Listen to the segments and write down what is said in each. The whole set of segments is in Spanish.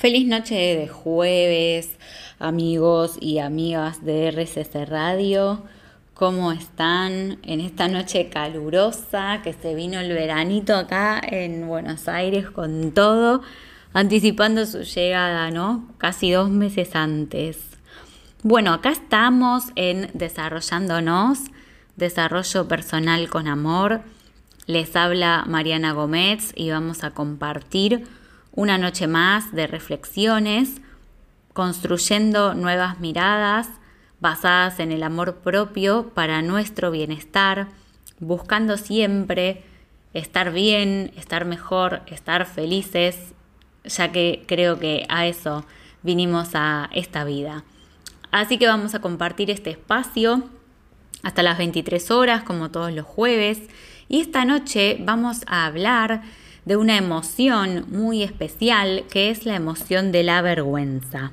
Feliz noche de jueves, amigos y amigas de RCC Radio. ¿Cómo están en esta noche calurosa que se vino el veranito acá en Buenos Aires con todo, anticipando su llegada, ¿no? Casi dos meses antes. Bueno, acá estamos en Desarrollándonos, Desarrollo Personal con Amor. Les habla Mariana Gómez y vamos a compartir una noche más de reflexiones, construyendo nuevas miradas basadas en el amor propio para nuestro bienestar, buscando siempre estar bien, estar mejor, estar felices, ya que creo que a eso vinimos a esta vida. Así que vamos a compartir este espacio hasta las 23 horas, como todos los jueves, y esta noche vamos a hablar de una emoción muy especial que es la emoción de la vergüenza.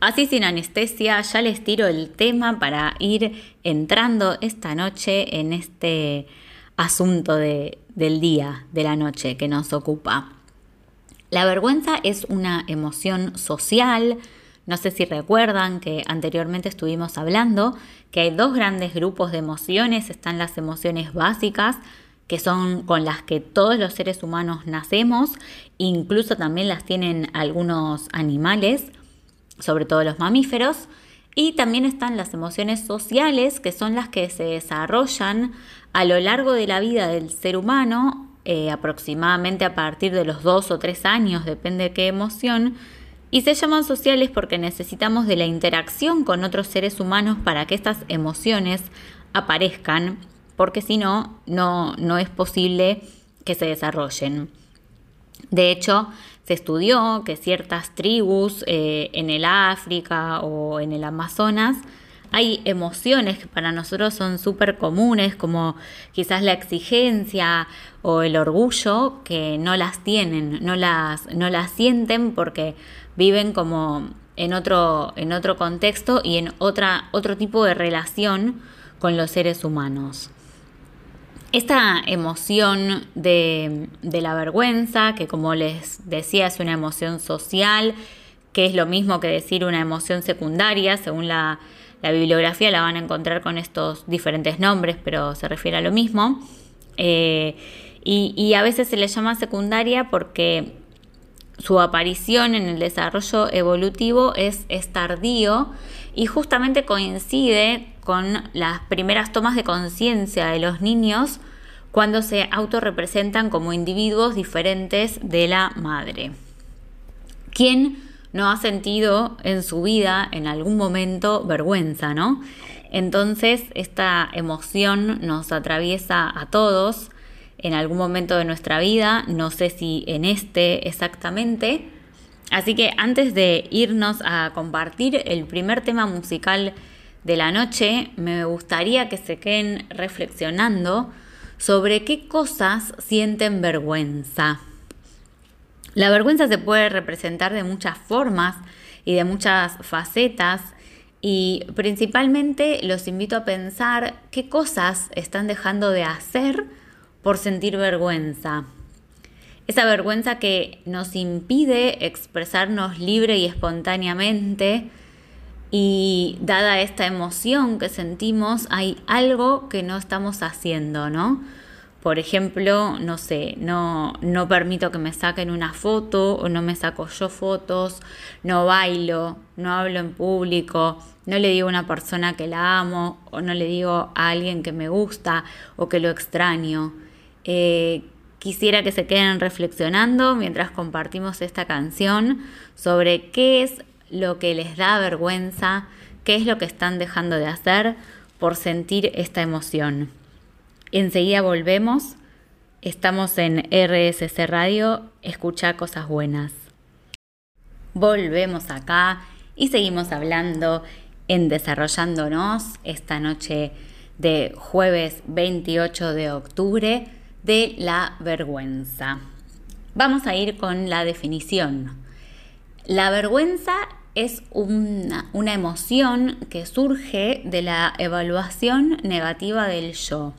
Así sin anestesia, ya les tiro el tema para ir entrando esta noche en este asunto del día, de la noche que nos ocupa. La vergüenza es una emoción social. No sé si recuerdan que anteriormente estuvimos hablando que hay dos grandes grupos de emociones. Están las emociones básicas, que son con las que todos los seres humanos nacemos, incluso también las tienen algunos animales, sobre todo los mamíferos, y también están las emociones sociales, que son las que se desarrollan a lo largo de la vida del ser humano, eh, aproximadamente a partir de los dos o tres años, depende de qué emoción, y se llaman sociales porque necesitamos de la interacción con otros seres humanos para que estas emociones aparezcan porque si no, no es posible que se desarrollen. De hecho, se estudió que ciertas tribus eh, en el África o en el Amazonas hay emociones que para nosotros son súper comunes, como quizás la exigencia o el orgullo, que no las tienen, no las, no las sienten porque viven como en otro, en otro contexto y en otra, otro tipo de relación con los seres humanos. Esta emoción de, la vergüenza, que como les decía es una emoción social, que es lo mismo que decir una emoción secundaria, según la, bibliografía la van a encontrar con estos diferentes nombres, pero se refiere a lo mismo. Eh, y, y, a veces se le llama secundaria porque su aparición en el desarrollo evolutivo es, es tardío y justamente coincide con las primeras tomas de conciencia de los niños cuando se autorrepresentan como individuos diferentes de la madre. ¿Quién no ha sentido en su vida en algún momento vergüenza, no? Entonces esta emoción nos atraviesa a todos en algún momento de nuestra vida, no sé si en este exactamente, Así que antes de irnos a compartir el primer tema musical de la noche, me gustaría que se queden reflexionando sobre qué cosas sienten vergüenza. La vergüenza se puede representar de muchas formas y de muchas facetas y principalmente los invito a pensar qué cosas están dejando de hacer por sentir vergüenza esa vergüenza que nos impide expresarnos libre y espontáneamente y dada esta emoción que sentimos, hay algo que no estamos haciendo, ¿no? Por ejemplo, no sé, no, no permito que me saquen una foto o no me saco yo fotos, no bailo, no hablo en público, no le digo a una persona que la amo o no le digo a alguien que me gusta o que lo extraño. Eh, Quisiera que se queden reflexionando mientras compartimos esta canción sobre qué es lo que les da vergüenza, qué es lo que están dejando de hacer por sentir esta emoción. Enseguida volvemos. Estamos en RSC Radio, escucha cosas buenas. Volvemos acá y seguimos hablando en Desarrollándonos esta noche de jueves 28 de octubre de la vergüenza. Vamos a ir con la definición. La vergüenza es una, emoción que surge de la evaluación negativa del yo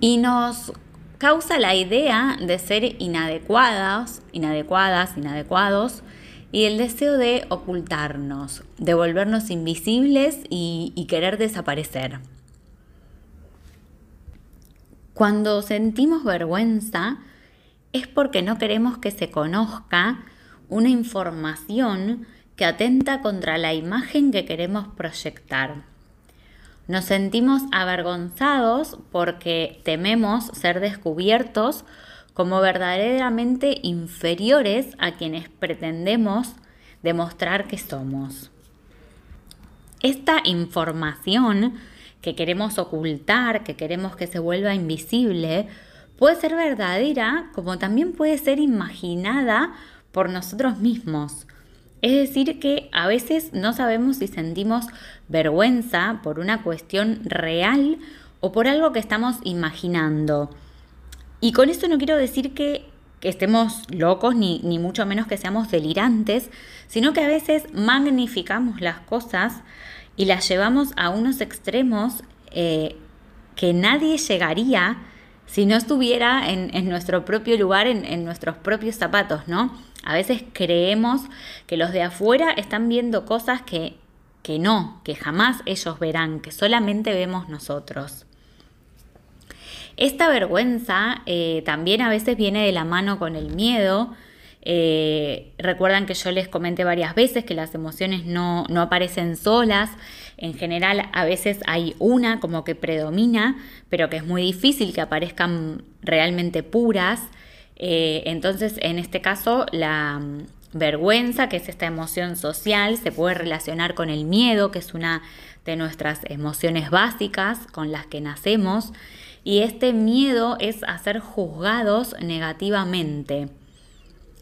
y nos causa la idea de ser inadecuadas, inadecuadas, inadecuados, y el deseo de ocultarnos, de volvernos invisibles y querer desaparecer. Cuando sentimos vergüenza es porque no queremos que se conozca una información que atenta contra la imagen que queremos proyectar. Nos sentimos avergonzados porque tememos ser descubiertos como verdaderamente inferiores a quienes pretendemos demostrar que somos. Esta información que queremos ocultar, que queremos que se vuelva invisible, puede ser verdadera como también puede ser imaginada por nosotros mismos. Es decir, que a veces no sabemos si sentimos vergüenza por una cuestión real o por algo que estamos imaginando. Y con esto no quiero decir que, estemos locos ni, ni mucho menos que seamos delirantes, sino que a veces magnificamos las cosas y las llevamos a unos extremos eh, que nadie llegaría si no estuviera en, nuestro propio lugar, en, nuestros propios zapatos, ¿no? A veces creemos que los de afuera están viendo cosas que, que no, que jamás ellos verán, que solamente vemos nosotros. Esta vergüenza eh, también a veces viene de la mano con el miedo. Eh, recuerdan que yo les comenté varias veces que las emociones no, aparecen solas. En general a veces hay una como que predomina, pero que es muy difícil que aparezcan realmente puras. Eh, entonces, en este caso, la mm, vergüenza, que es esta emoción social, se puede relacionar con el miedo, que es una de nuestras emociones básicas con las que nacemos y este miedo es a ser juzgados negativamente.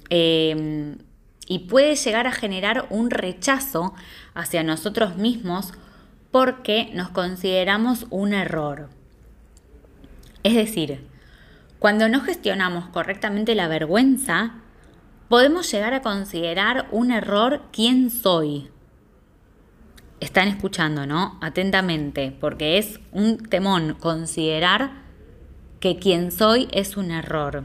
Em, y puede llegar a generar un rechazo hacia nosotros mismos porque nos consideramos un error. Es decir, cuando no gestionamos correctamente la vergüenza, podemos llegar a considerar un error quién soy, están escuchando, ¿no? Atentamente, porque es un temón considerar que quien soy es un error.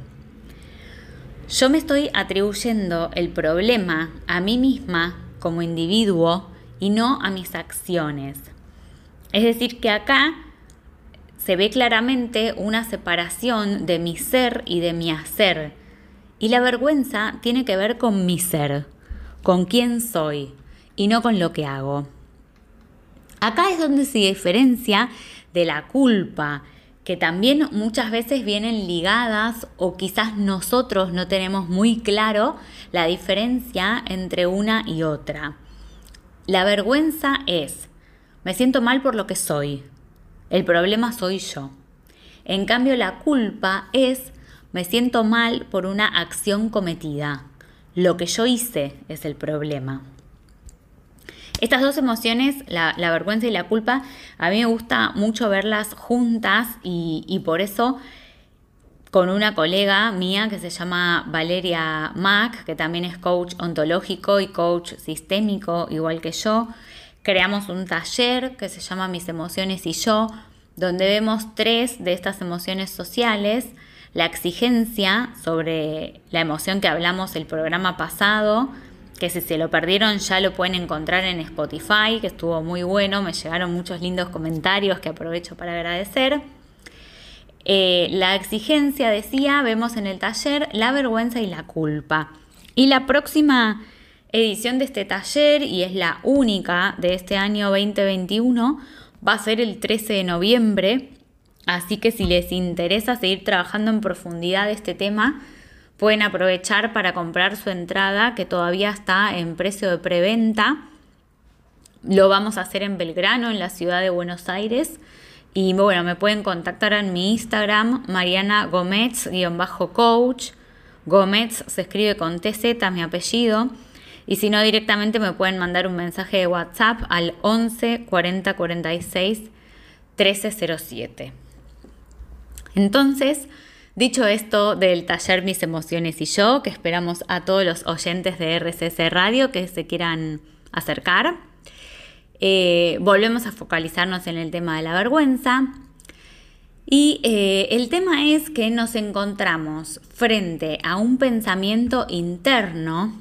Yo me estoy atribuyendo el problema a mí misma como individuo y no a mis acciones. Es decir, que acá se ve claramente una separación de mi ser y de mi hacer. Y la vergüenza tiene que ver con mi ser, con quién soy y no con lo que hago. Acá es donde se diferencia de la culpa, que también muchas veces vienen ligadas o quizás nosotros no tenemos muy claro la diferencia entre una y otra. La vergüenza es, me siento mal por lo que soy, el problema soy yo. En cambio, la culpa es, me siento mal por una acción cometida, lo que yo hice es el problema. Estas dos emociones, la, vergüenza y la culpa, a mí me gusta mucho verlas juntas y, por eso con una colega mía que se llama Valeria Mack, que también es coach ontológico y coach sistémico, igual que yo, creamos un taller que se llama Mis emociones y yo, donde vemos tres de estas emociones sociales, la exigencia sobre la emoción que hablamos el programa pasado, que si se lo perdieron ya lo pueden encontrar en Spotify, que estuvo muy bueno, me llegaron muchos lindos comentarios que aprovecho para agradecer. Eh, la exigencia, decía, vemos en el taller la vergüenza y la culpa. Y la próxima edición de este taller, y es la única de este año 2021, va a ser el 13 de noviembre. Así que si les interesa seguir trabajando en profundidad este tema, Pueden aprovechar para comprar su entrada que todavía está en precio de preventa. Lo vamos a hacer en Belgrano, en la ciudad de Buenos Aires. Y bueno, me pueden contactar en mi Instagram, Mariana Gómez-coach. Gómez se escribe con TZ, mi apellido. Y si no, directamente me pueden mandar un mensaje de WhatsApp al 11 40 46 1307. Entonces, Dicho esto del taller Mis Emociones y yo, que esperamos a todos los oyentes de RCC Radio que se quieran acercar, eh, volvemos a focalizarnos en el tema de la vergüenza. Y eh, el tema es que nos encontramos frente a un pensamiento interno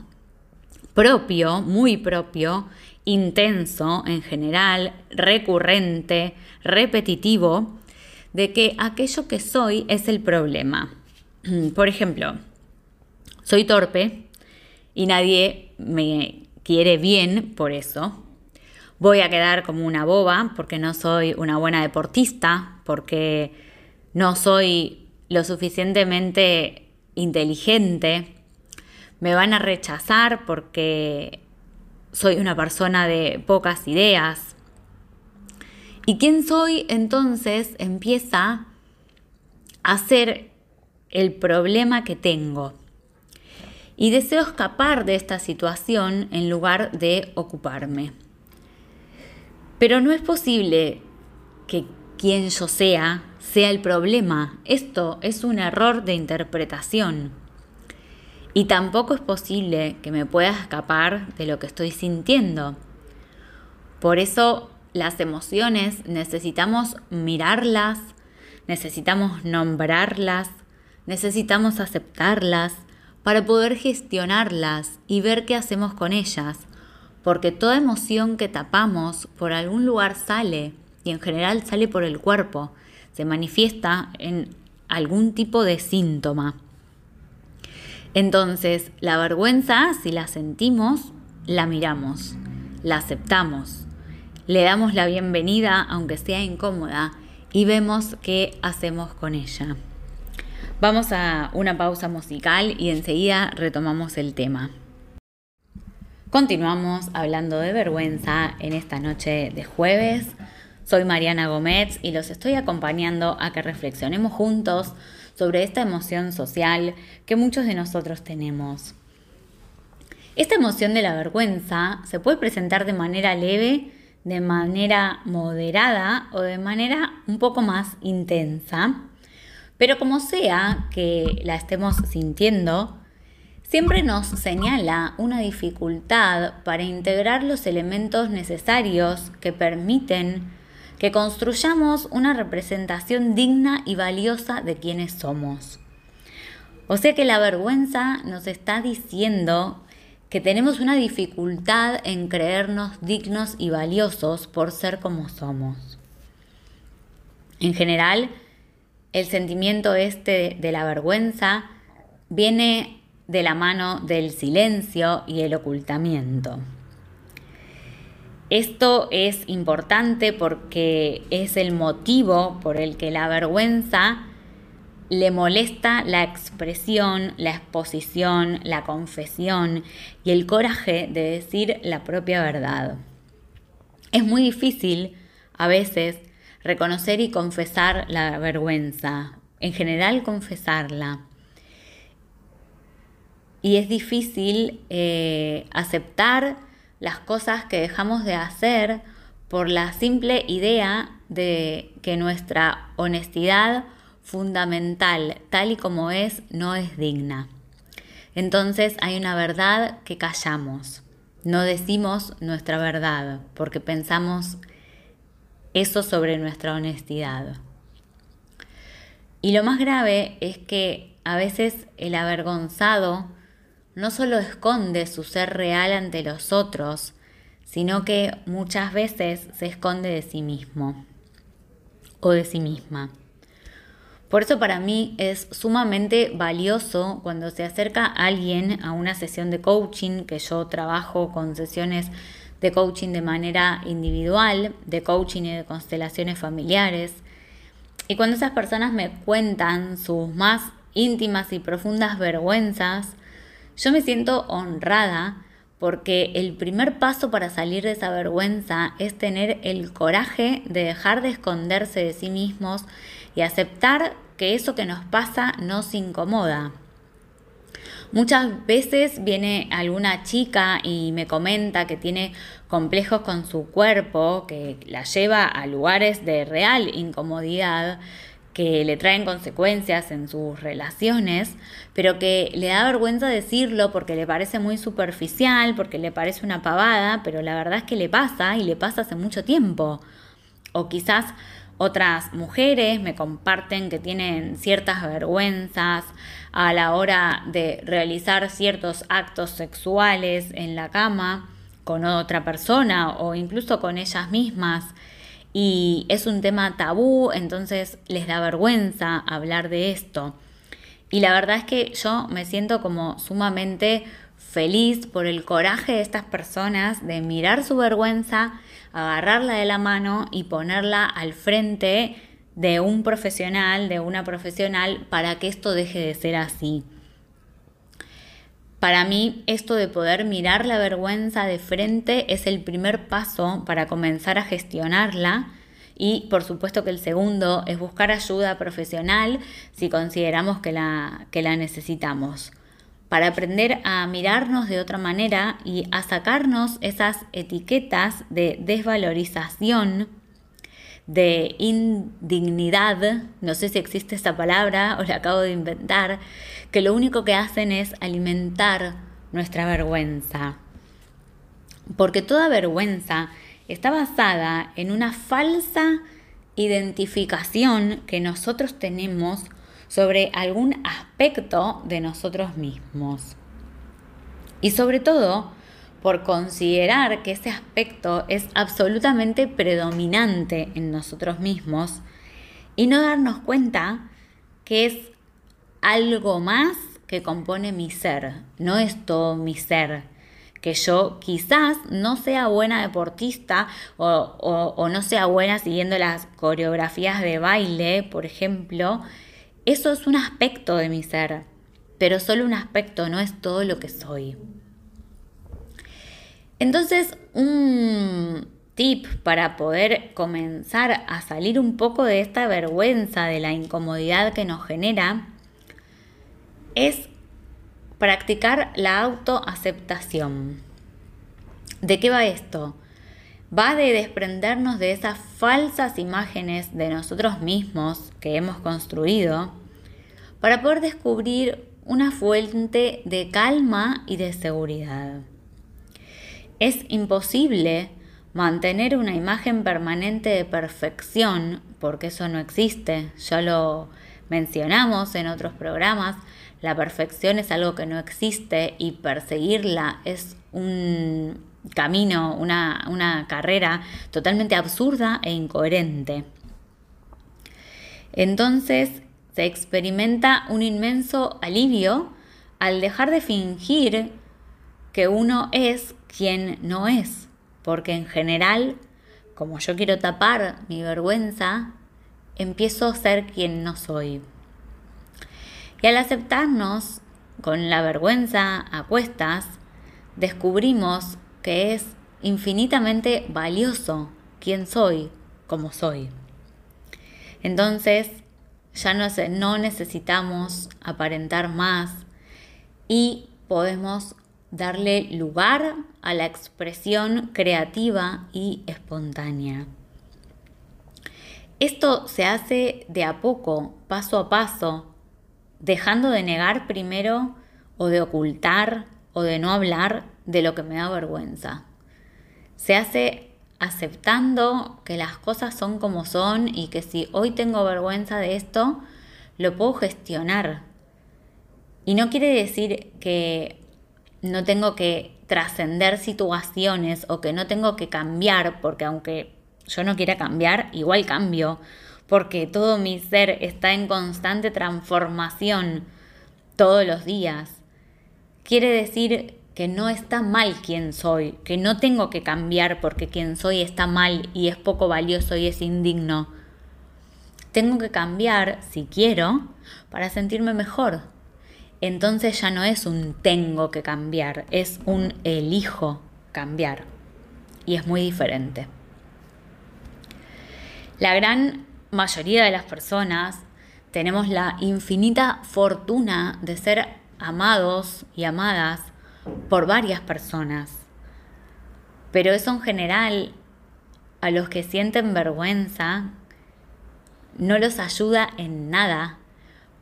propio, muy propio, intenso en general, recurrente, repetitivo, de que aquello que soy es el problema. Por ejemplo, soy torpe y nadie me quiere bien por eso. Voy a quedar como una boba porque no soy una buena deportista, porque no soy lo suficientemente inteligente. Me van a rechazar porque soy una persona de pocas ideas. ¿Y quién soy entonces empieza a ser el problema que tengo? Y deseo escapar de esta situación en lugar de ocuparme. Pero no es posible que quien yo sea sea el problema. Esto es un error de interpretación. Y tampoco es posible que me pueda escapar de lo que estoy sintiendo. Por eso las emociones necesitamos mirarlas, necesitamos nombrarlas, necesitamos aceptarlas para poder gestionarlas y ver qué hacemos con ellas, porque toda emoción que tapamos por algún lugar sale y en general sale por el cuerpo, se manifiesta en algún tipo de síntoma. Entonces, la vergüenza, si la sentimos, la miramos, la aceptamos, le damos la bienvenida, aunque sea incómoda, y vemos qué hacemos con ella. Vamos a una pausa musical y enseguida retomamos el tema. Continuamos hablando de vergüenza en esta noche de jueves. Soy Mariana Gómez y los estoy acompañando a que reflexionemos juntos sobre esta emoción social que muchos de nosotros tenemos. Esta emoción de la vergüenza se puede presentar de manera leve, de manera moderada o de manera un poco más intensa, pero como sea que la estemos sintiendo, siempre nos señala una dificultad para integrar los elementos necesarios que permiten que construyamos una representación digna y valiosa de quienes somos. O sea que la vergüenza nos está diciendo que tenemos una dificultad en creernos dignos y valiosos por ser como somos. En general, el sentimiento este de la vergüenza viene de la mano del silencio y el ocultamiento. Esto es importante porque es el motivo por el que la vergüenza le molesta la expresión, la exposición, la confesión y el coraje de decir la propia verdad. Es muy difícil a veces reconocer y confesar la vergüenza, en general confesarla. Y es difícil eh, aceptar las cosas que dejamos de hacer por la simple idea de que nuestra honestidad fundamental, tal y como es, no es digna. Entonces hay una verdad que callamos. No decimos nuestra verdad porque pensamos eso sobre nuestra honestidad. Y lo más grave es que a veces el avergonzado no solo esconde su ser real ante los otros, sino que muchas veces se esconde de sí mismo o de sí misma. Por eso para mí es sumamente valioso cuando se acerca alguien a una sesión de coaching, que yo trabajo con sesiones de coaching de manera individual, de coaching y de constelaciones familiares. Y cuando esas personas me cuentan sus más íntimas y profundas vergüenzas, yo me siento honrada porque el primer paso para salir de esa vergüenza es tener el coraje de dejar de esconderse de sí mismos y aceptar que eso que nos pasa nos incomoda. Muchas veces viene alguna chica y me comenta que tiene complejos con su cuerpo, que la lleva a lugares de real incomodidad que le traen consecuencias en sus relaciones, pero que le da vergüenza decirlo porque le parece muy superficial, porque le parece una pavada, pero la verdad es que le pasa y le pasa hace mucho tiempo. O quizás Otras mujeres me comparten que tienen ciertas vergüenzas a la hora de realizar ciertos actos sexuales en la cama con otra persona o incluso con ellas mismas. Y es un tema tabú, entonces les da vergüenza hablar de esto. Y la verdad es que yo me siento como sumamente feliz por el coraje de estas personas de mirar su vergüenza, agarrarla de la mano y ponerla al frente de un profesional, de una profesional, para que esto deje de ser así. Para mí, esto de poder mirar la vergüenza de frente es el primer paso para comenzar a gestionarla. Y por supuesto que el segundo es buscar ayuda profesional si consideramos que la, que la necesitamos. Para aprender a mirarnos de otra manera y a sacarnos esas etiquetas de desvalorización, de indignidad, no sé si existe esa palabra o la acabo de inventar, que lo único que hacen es alimentar nuestra vergüenza. Porque toda vergüenza está basada en una falsa identificación que nosotros tenemos sobre algún aspecto de nosotros mismos. Y sobre todo, por considerar que ese aspecto es absolutamente predominante en nosotros mismos y no darnos cuenta que es algo más que compone mi ser, no es todo mi ser. Que yo quizás no sea buena deportista o, o no sea buena siguiendo las coreografías de baile, por ejemplo, eso es un aspecto de mi ser, pero solo un aspecto, no es todo lo que soy. Entonces, un tip para poder comenzar a salir un poco de esta vergüenza, de la incomodidad que nos genera, es practicar la autoaceptación. ¿De qué va esto? Va de desprendernos de esas falsas imágenes de nosotros mismos que hemos construido para poder descubrir una fuente de calma y de seguridad. Es imposible mantener una imagen permanente de perfección, porque eso no existe, ya lo mencionamos en otros programas, la perfección es algo que no existe y perseguirla es un camino, una, una carrera totalmente absurda e incoherente. Entonces se experimenta un inmenso alivio al dejar de fingir que uno es quien no es, porque en general, como yo quiero tapar mi vergüenza, empiezo a ser quien no soy. Y al aceptarnos con la vergüenza a cuestas, descubrimos que es infinitamente valioso quién soy como soy. Entonces, ya no, no necesitamos aparentar más y podemos darle lugar a la expresión creativa y espontánea. Esto se hace de a poco, paso a paso, dejando de negar primero o de ocultar o de no hablar de lo que me da vergüenza. Se hace aceptando que las cosas son como son y que si hoy tengo vergüenza de esto, lo puedo gestionar. Y no quiere decir que no tengo que trascender situaciones o que no tengo que cambiar, porque aunque yo no quiera cambiar, igual cambio, porque todo mi ser está en constante transformación todos los días. Quiere decir que no está mal quien soy, que no tengo que cambiar porque quien soy está mal y es poco valioso y es indigno. Tengo que cambiar, si quiero, para sentirme mejor. Entonces ya no es un tengo que cambiar, es un elijo cambiar. Y es muy diferente. La gran mayoría de las personas tenemos la infinita fortuna de ser amados y amadas por varias personas. Pero eso en general a los que sienten vergüenza no los ayuda en nada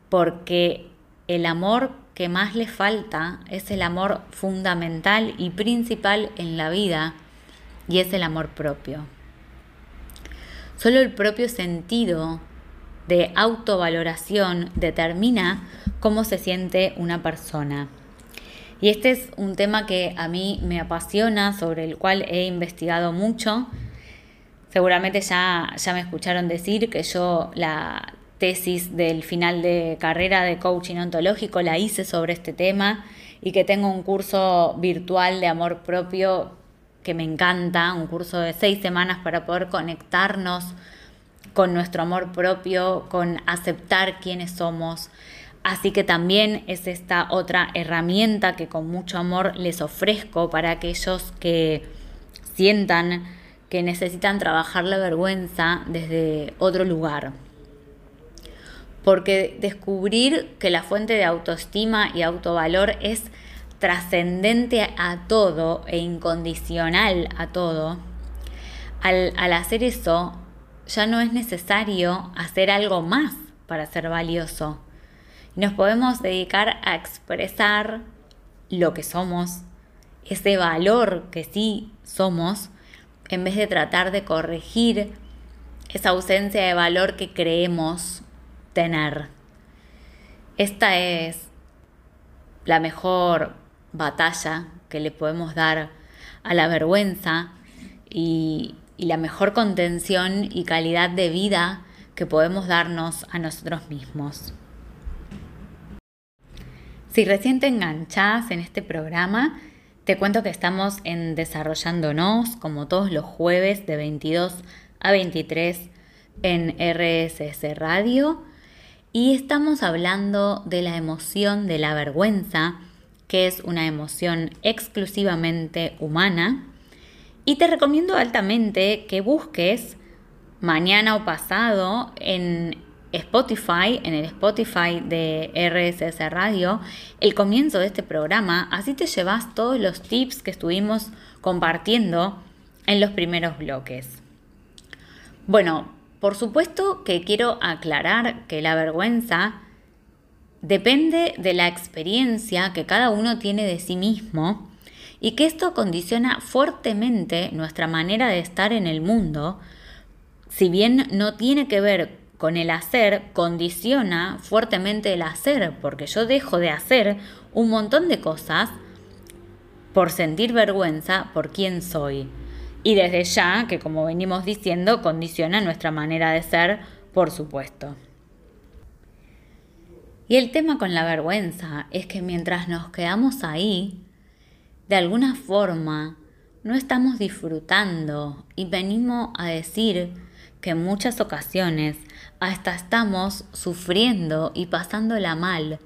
porque el amor que más les falta es el amor fundamental y principal en la vida y es el amor propio. Solo el propio sentido de autovaloración determina cómo se siente una persona. Y este es un tema que a mí me apasiona, sobre el cual he investigado mucho. Seguramente ya, ya me escucharon decir que yo la tesis del final de carrera de coaching ontológico la hice sobre este tema y que tengo un curso virtual de amor propio que me encanta, un curso de seis semanas para poder conectarnos con nuestro amor propio, con aceptar quiénes somos. Así que también es esta otra herramienta que con mucho amor les ofrezco para aquellos que sientan que necesitan trabajar la vergüenza desde otro lugar. Porque descubrir que la fuente de autoestima y autovalor es trascendente a todo e incondicional a todo, al, al hacer eso ya no es necesario hacer algo más para ser valioso. Nos podemos dedicar a expresar lo que somos, ese valor que sí somos, en vez de tratar de corregir esa ausencia de valor que creemos tener. Esta es la mejor batalla que le podemos dar a la vergüenza y, la mejor contención y calidad de vida que podemos darnos a nosotros mismos. Si recién te enganchás en este programa, te cuento que estamos en Desarrollándonos, como todos los jueves de 22 a 23 en RSS Radio, y estamos hablando de la emoción de la vergüenza, que es una emoción exclusivamente humana, y te recomiendo altamente que busques mañana o pasado en Spotify, en el Spotify de RSS Radio, el comienzo de este programa, así te llevas todos los tips que estuvimos compartiendo en los primeros bloques. Bueno, por supuesto que quiero aclarar que la vergüenza depende de la experiencia que cada uno tiene de sí mismo y que esto condiciona fuertemente nuestra manera de estar en el mundo, si bien no tiene que ver con el hacer condiciona fuertemente el hacer, porque yo dejo de hacer un montón de cosas por sentir vergüenza por quién soy. Y desde ya, que como venimos diciendo, condiciona nuestra manera de ser, por supuesto. Y el tema con la vergüenza es que mientras nos quedamos ahí, de alguna forma no estamos disfrutando y venimos a decir que en muchas ocasiones hasta estamos sufriendo y pasándola mal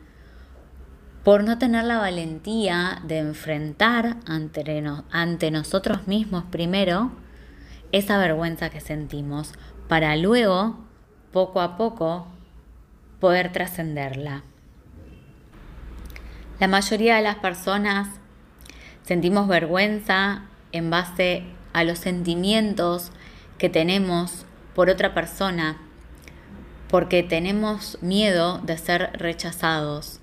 por no tener la valentía de enfrentar ante, nosotros mismos primero esa vergüenza que sentimos para luego, poco a poco, poder trascenderla. La mayoría de las personas sentimos vergüenza en base a los sentimientos que tenemos por otra persona porque tenemos miedo de ser rechazados.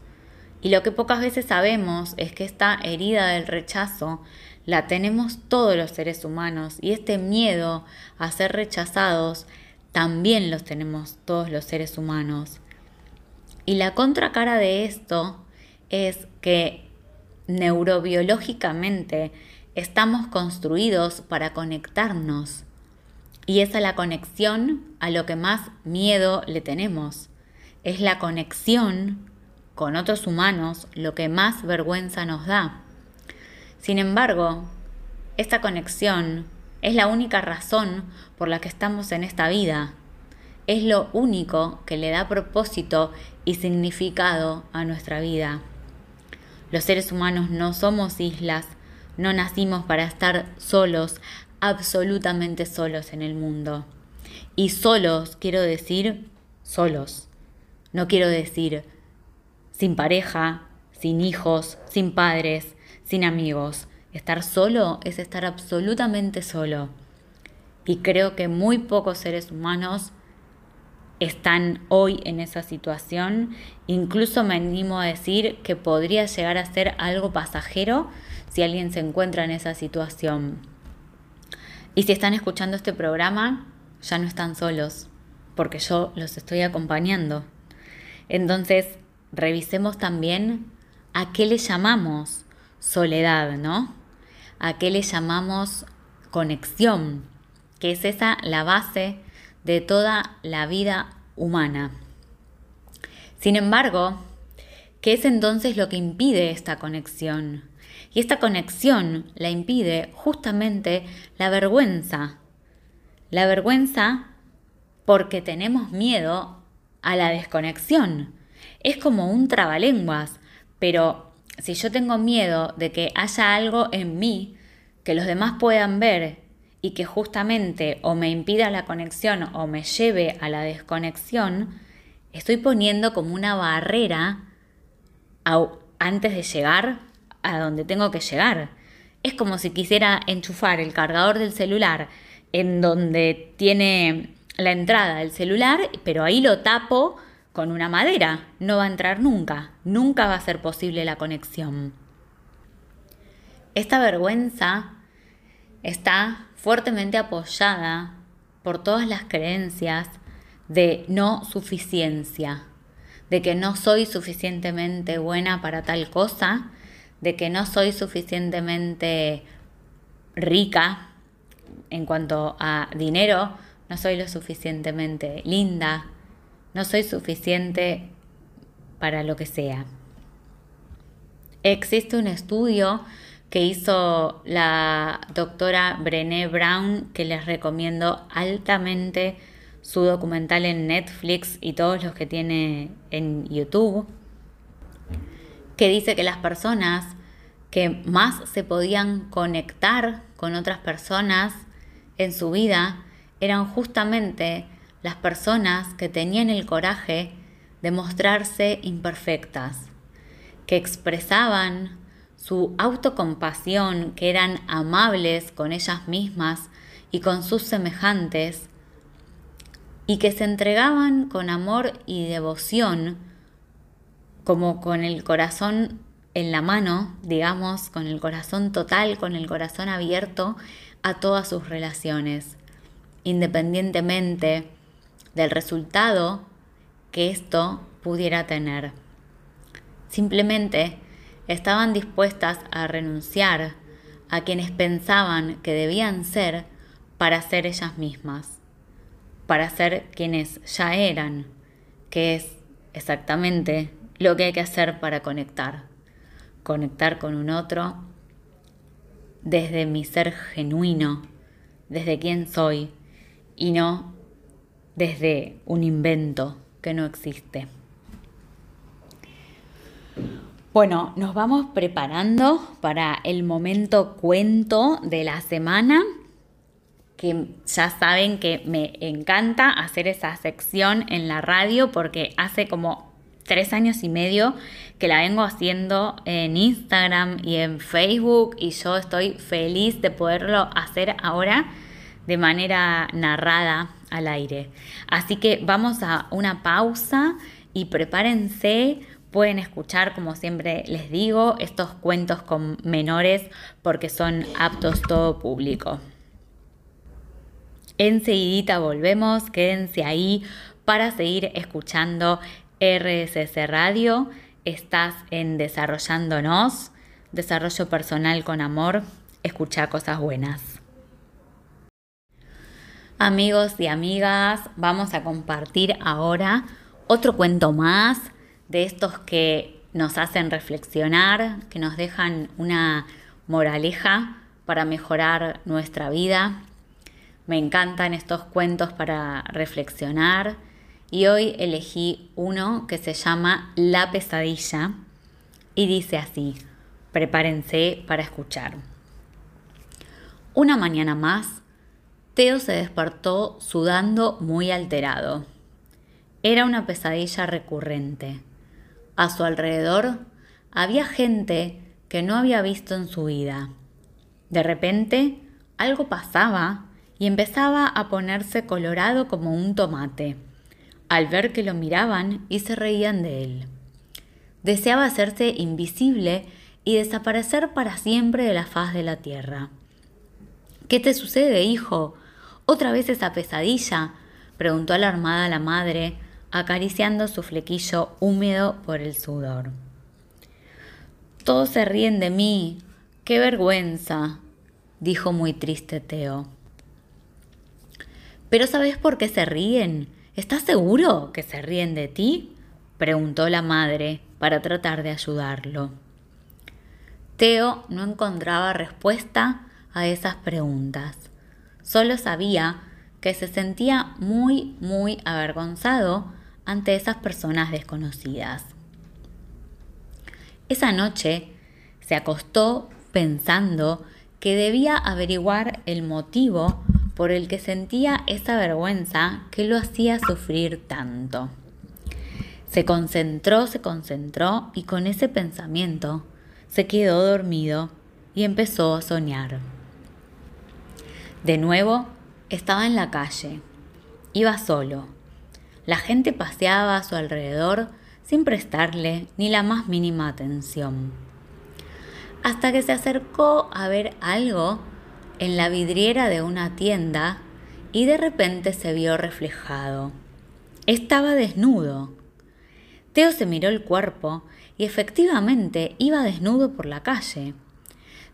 Y lo que pocas veces sabemos es que esta herida del rechazo la tenemos todos los seres humanos y este miedo a ser rechazados también los tenemos todos los seres humanos. Y la contracara de esto es que neurobiológicamente estamos construidos para conectarnos y es la conexión a lo que más miedo le tenemos. Es la conexión con otros humanos lo que más vergüenza nos da. Sin embargo, esta conexión es la única razón por la que estamos en esta vida. Es lo único que le da propósito y significado a nuestra vida. Los seres humanos no somos islas, no nacimos para estar solos, absolutamente solos en el mundo. Y solos quiero decir solos. No quiero decir sin pareja, sin hijos, sin padres, sin amigos. Estar solo es estar absolutamente solo. Y creo que muy pocos seres humanos están hoy en esa situación. Incluso me animo a decir que podría llegar a ser algo pasajero si alguien se encuentra en esa situación. Y si están escuchando este programa, ya no están solos, porque yo los estoy acompañando. Entonces, revisemos también a qué le llamamos soledad, ¿no? A qué le llamamos conexión, que es esa la base de toda la vida humana. Sin embargo, ¿qué es entonces lo que impide esta conexión? Y esta conexión la impide justamente la vergüenza. La vergüenza porque tenemos miedo a la desconexión. Es como un trabalenguas, pero si yo tengo miedo de que haya algo en mí que los demás puedan ver y que justamente o me impida la conexión o me lleve a la desconexión, estoy poniendo como una barrera antes de llegar a donde tengo que llegar. Es como si quisiera enchufar el cargador del celular en donde tiene la entrada del celular, pero ahí lo tapo con una madera. No va a entrar nunca. Nunca va a ser posible la conexión. Esta vergüenza está fuertemente apoyada por todas las creencias de no suficiencia, de que no soy suficientemente buena para tal cosa, de que no soy suficientemente rica en cuanto a dinero, no soy lo suficientemente linda, no soy suficiente para lo que sea. Existe un estudio que hizo la doctora Brené Brown, que les recomiendo altamente su documental en Netflix y todos los que tiene en YouTube, que dice que las personas que más se podían conectar con otras personas en su vida eran justamente las personas que tenían el coraje de mostrarse imperfectas, que expresaban su autocompasión, que eran amables con ellas mismas y con sus semejantes, y que se entregaban con amor y devoción, como con el corazón en la mano, digamos, con el corazón total, con el corazón abierto a todas sus relaciones, independientemente del resultado que esto pudiera tener. Simplemente estaban dispuestas a renunciar a quienes pensaban que debían ser para ser ellas mismas, para ser quienes ya eran, que es exactamente lo que hay que hacer para conectar, conectar con un otro desde mi ser genuino, desde quién soy y no desde un invento que no existe. Bueno, nos vamos preparando para el momento cuento de la semana, que ya saben que me encanta hacer esa sección en la radio porque hace como tres años y medio que la vengo haciendo en Instagram y en Facebook y yo estoy feliz de poderlo hacer ahora de manera narrada al aire. Así que vamos a una pausa y prepárense Pueden escuchar, como siempre les digo, estos cuentos con menores porque son aptos todo público. Enseguidita volvemos, quédense ahí para seguir escuchando RSS Radio. Estás en Desarrollándonos, Desarrollo Personal con Amor. Escucha cosas buenas. Amigos y amigas, vamos a compartir ahora otro cuento más de estos que nos hacen reflexionar, que nos dejan una moraleja para mejorar nuestra vida. Me encantan estos cuentos para reflexionar y hoy elegí uno que se llama La pesadilla y dice así, prepárense para escuchar. Una mañana más, Teo se despertó sudando muy alterado. Era una pesadilla recurrente. A su alrededor había gente que no había visto en su vida. De repente, algo pasaba y empezaba a ponerse colorado como un tomate, al ver que lo miraban y se reían de él. Deseaba hacerse invisible y desaparecer para siempre de la faz de la tierra. ¿Qué te sucede, hijo? ¿Otra vez esa pesadilla? preguntó alarmada la madre, acariciando su flequillo húmedo por el sudor. Todos se ríen de mí. ¡Qué vergüenza! dijo muy triste Teo. ¿Pero sabes por qué se ríen? ¿Estás seguro que se ríen de ti? preguntó la madre para tratar de ayudarlo. Teo no encontraba respuesta a esas preguntas. Solo sabía que se sentía muy, muy avergonzado ante esas personas desconocidas. Esa noche se acostó pensando que debía averiguar el motivo por el que sentía esa vergüenza que lo hacía sufrir tanto. Se concentró, se concentró y con ese pensamiento se quedó dormido y empezó a soñar. De nuevo estaba en la calle. Iba solo. La gente paseaba a su alrededor sin prestarle ni la más mínima atención. Hasta que se acercó a ver algo en la vidriera de una tienda y de repente se vio reflejado. Estaba desnudo. Teo se miró el cuerpo y efectivamente iba desnudo por la calle.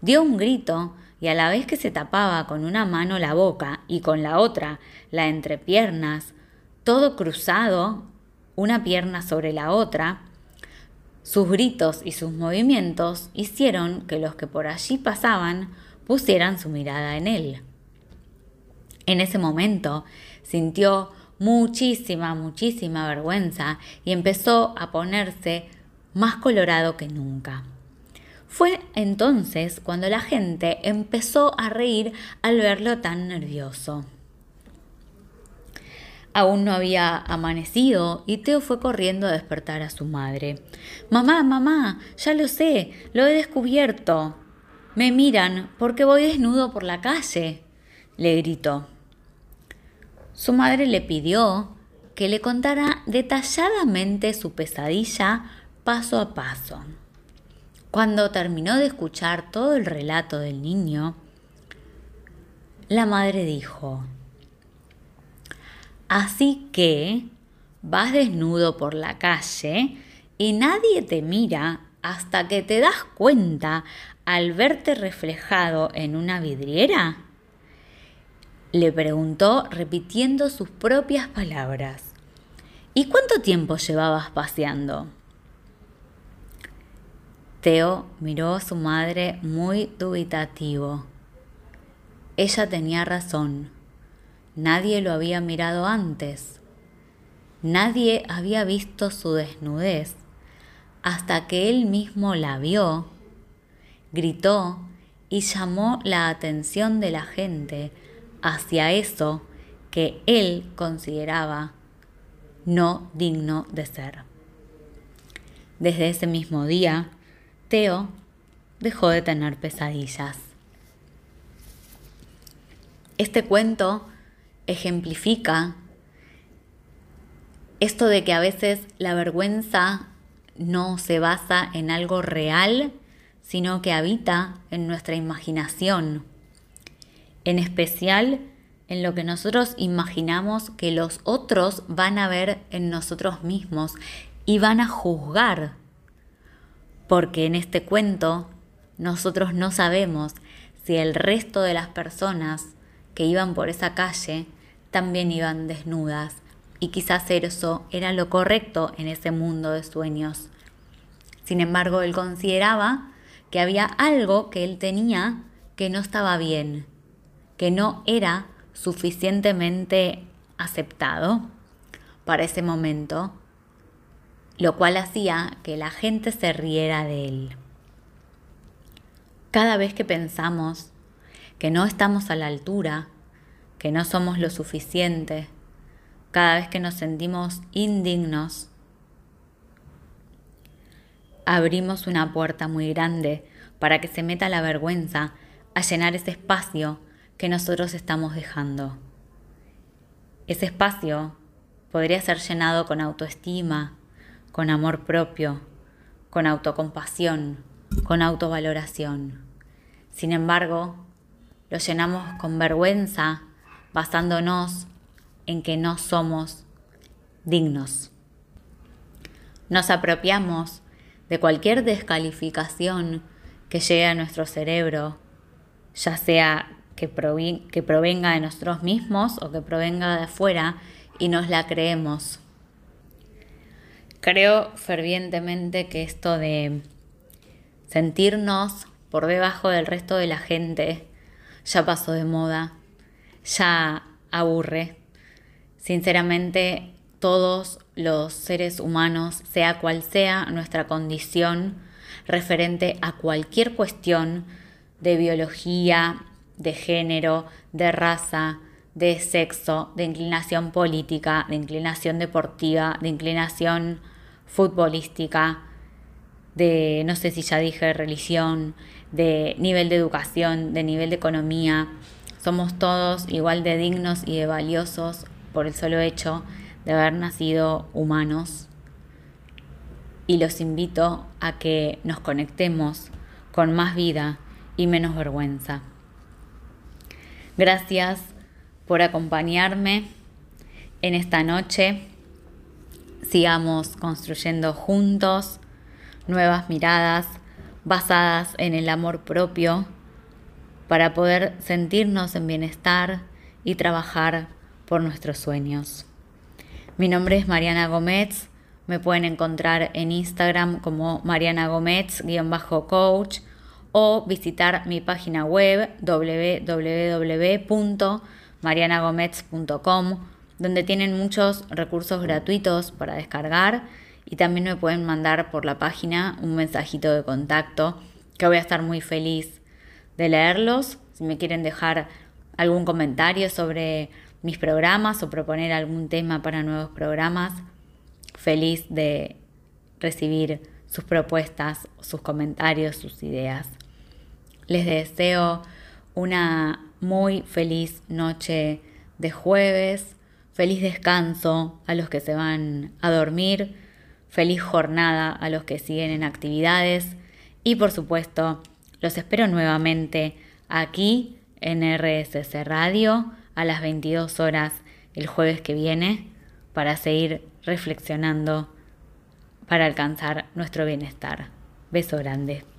Dio un grito y a la vez que se tapaba con una mano la boca y con la otra la entrepiernas, todo cruzado, una pierna sobre la otra, sus gritos y sus movimientos hicieron que los que por allí pasaban pusieran su mirada en él. En ese momento sintió muchísima, muchísima vergüenza y empezó a ponerse más colorado que nunca. Fue entonces cuando la gente empezó a reír al verlo tan nervioso. Aún no había amanecido y Teo fue corriendo a despertar a su madre. Mamá, mamá, ya lo sé, lo he descubierto. Me miran porque voy desnudo por la calle, le gritó. Su madre le pidió que le contara detalladamente su pesadilla paso a paso. Cuando terminó de escuchar todo el relato del niño, la madre dijo, Así que vas desnudo por la calle y nadie te mira hasta que te das cuenta al verte reflejado en una vidriera? Le preguntó repitiendo sus propias palabras. ¿Y cuánto tiempo llevabas paseando? Teo miró a su madre muy dubitativo. Ella tenía razón. Nadie lo había mirado antes. Nadie había visto su desnudez hasta que él mismo la vio, gritó y llamó la atención de la gente hacia eso que él consideraba no digno de ser. Desde ese mismo día, Teo dejó de tener pesadillas. Este cuento ejemplifica esto de que a veces la vergüenza no se basa en algo real, sino que habita en nuestra imaginación, en especial en lo que nosotros imaginamos que los otros van a ver en nosotros mismos y van a juzgar porque en este cuento nosotros no sabemos si el resto de las personas que iban por esa calle también iban desnudas y quizás eso era lo correcto en ese mundo de sueños. Sin embargo, él consideraba que había algo que él tenía que no estaba bien, que no era suficientemente aceptado para ese momento lo cual hacía que la gente se riera de él. Cada vez que pensamos que no estamos a la altura, que no somos lo suficiente, cada vez que nos sentimos indignos, abrimos una puerta muy grande para que se meta la vergüenza a llenar ese espacio que nosotros estamos dejando. Ese espacio podría ser llenado con autoestima, con amor propio, con autocompasión, con autovaloración. Sin embargo, lo llenamos con vergüenza basándonos en que no somos dignos. Nos apropiamos de cualquier descalificación que llegue a nuestro cerebro, ya sea que, provenga de nosotros mismos o que provenga de afuera, y nos la creemos. Creo fervientemente que esto de sentirnos por debajo del resto de la gente ya pasó de moda, ya aburre. Sinceramente, todos los seres humanos, sea cual sea nuestra condición referente a cualquier cuestión de biología, de género, de raza, de sexo, de inclinación política, de inclinación deportiva, de inclinación futbolística, de, no sé si ya dije, religión, de nivel de educación, de nivel de economía. Somos todos igual de dignos y de valiosos por el solo hecho de haber nacido humanos. Y los invito a que nos conectemos con más vida y menos vergüenza. Gracias por acompañarme en esta noche. Sigamos construyendo juntos nuevas miradas basadas en el amor propio para poder sentirnos en bienestar y trabajar por nuestros sueños. Mi nombre es Mariana Gómez, me pueden encontrar en Instagram como Mariana Gómez-coach o visitar mi página web www.marianagomez.com donde tienen muchos recursos gratuitos para descargar y también me pueden mandar por la página un mensajito de contacto que voy a estar muy feliz de leerlos. Si me quieren dejar algún comentario sobre mis programas o proponer algún tema para nuevos programas, feliz de recibir sus propuestas, sus comentarios, sus ideas. Les deseo una muy feliz noche de jueves, feliz descanso a los que se van a dormir, feliz jornada a los que siguen en actividades y por supuesto los espero nuevamente aquí en RSC Radio a las 22 horas el jueves que viene para seguir reflexionando para alcanzar nuestro bienestar. Beso grande.